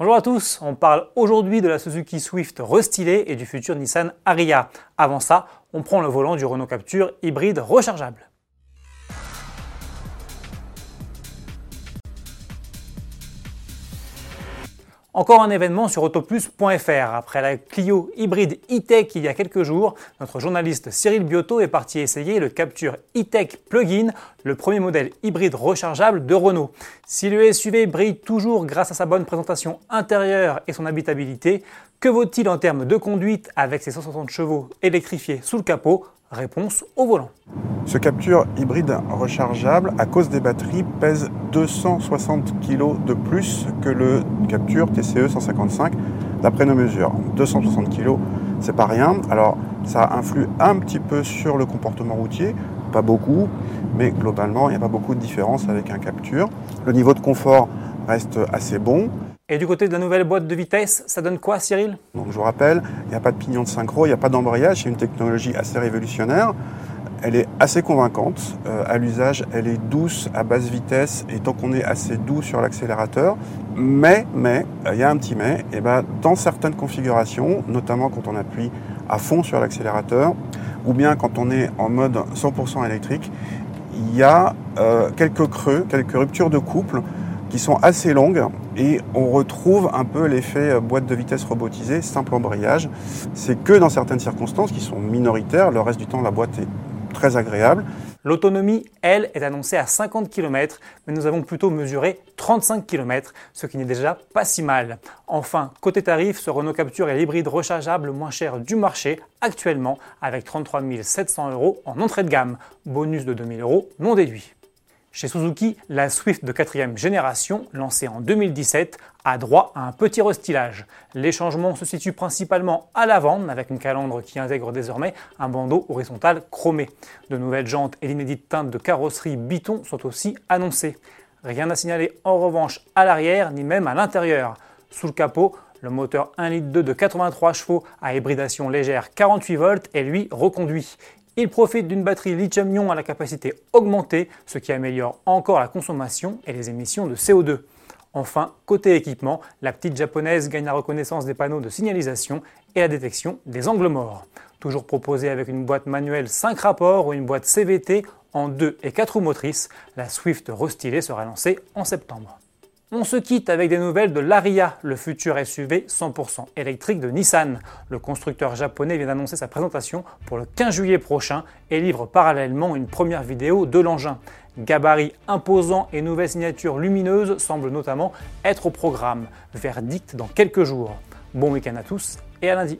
Bonjour à tous, on parle aujourd'hui de la Suzuki Swift restylée et du futur Nissan Ariya. Avant ça, on prend le volant du Renault Capture hybride rechargeable. Encore un événement sur autoplus.fr. Après la Clio hybride e-tech il y a quelques jours, notre journaliste Cyril Biotto est parti essayer le Capture e-tech plug-in, le premier modèle hybride rechargeable de Renault. Si le SUV brille toujours grâce à sa bonne présentation intérieure et son habitabilité, que vaut-il en termes de conduite avec ses 160 chevaux électrifiés sous le capot? Réponse au volant. Ce capture hybride rechargeable, à cause des batteries, pèse 260 kg de plus que le capture TCE 155 d'après nos mesures. 260 kg, c'est pas rien. Alors ça influe un petit peu sur le comportement routier, pas beaucoup, mais globalement il n'y a pas beaucoup de différence avec un capture. Le niveau de confort reste assez bon. Et du côté de la nouvelle boîte de vitesse, ça donne quoi Cyril? Donc je vous rappelle, il n'y a pas de pignon de synchro, il n'y a pas d'embrayage, c'est une technologie assez révolutionnaire. Elle est assez convaincante euh, à l'usage, elle est douce à basse vitesse et tant qu'on est assez doux sur l'accélérateur. Mais, mais, euh, il y a un petit mais, et ben, dans certaines configurations, notamment quand on appuie à fond sur l'accélérateur, ou bien quand on est en mode 100% électrique, il y a euh, quelques creux, quelques ruptures de couple qui sont assez longues et on retrouve un peu l'effet euh, boîte de vitesse robotisée, simple embrayage. C'est que dans certaines circonstances qui sont minoritaires, le reste du temps la boîte est très agréable. L'autonomie, elle, est annoncée à 50 km, mais nous avons plutôt mesuré 35 km, ce qui n'est déjà pas si mal. Enfin, côté tarif, ce Renault Capture est l'hybride rechargeable moins cher du marché actuellement, avec 33 700 euros en entrée de gamme, bonus de 2000 euros non déduit. Chez Suzuki, la Swift de quatrième génération, lancée en 2017, a droit à un petit restylage. Les changements se situent principalement à l'avant, avec une calandre qui intègre désormais un bandeau horizontal chromé. De nouvelles jantes et l'inédite teinte de carrosserie Biton sont aussi annoncées. Rien à signaler en revanche à l'arrière, ni même à l'intérieur. Sous le capot, le moteur 1,2 litre de 83 chevaux à hybridation légère 48 volts est lui reconduit. Il profite d'une batterie lithium-ion à la capacité augmentée, ce qui améliore encore la consommation et les émissions de CO2. Enfin, côté équipement, la petite japonaise gagne la reconnaissance des panneaux de signalisation et la détection des angles morts. Toujours proposée avec une boîte manuelle 5 rapports ou une boîte CVT en 2 et 4 roues motrices, la Swift restylée sera lancée en septembre. On se quitte avec des nouvelles de l'Aria, le futur SUV 100% électrique de Nissan. Le constructeur japonais vient d'annoncer sa présentation pour le 15 juillet prochain et livre parallèlement une première vidéo de l'engin. Gabarit imposant et nouvelle signature lumineuse semblent notamment être au programme. Verdict dans quelques jours. Bon week-end à tous et à lundi.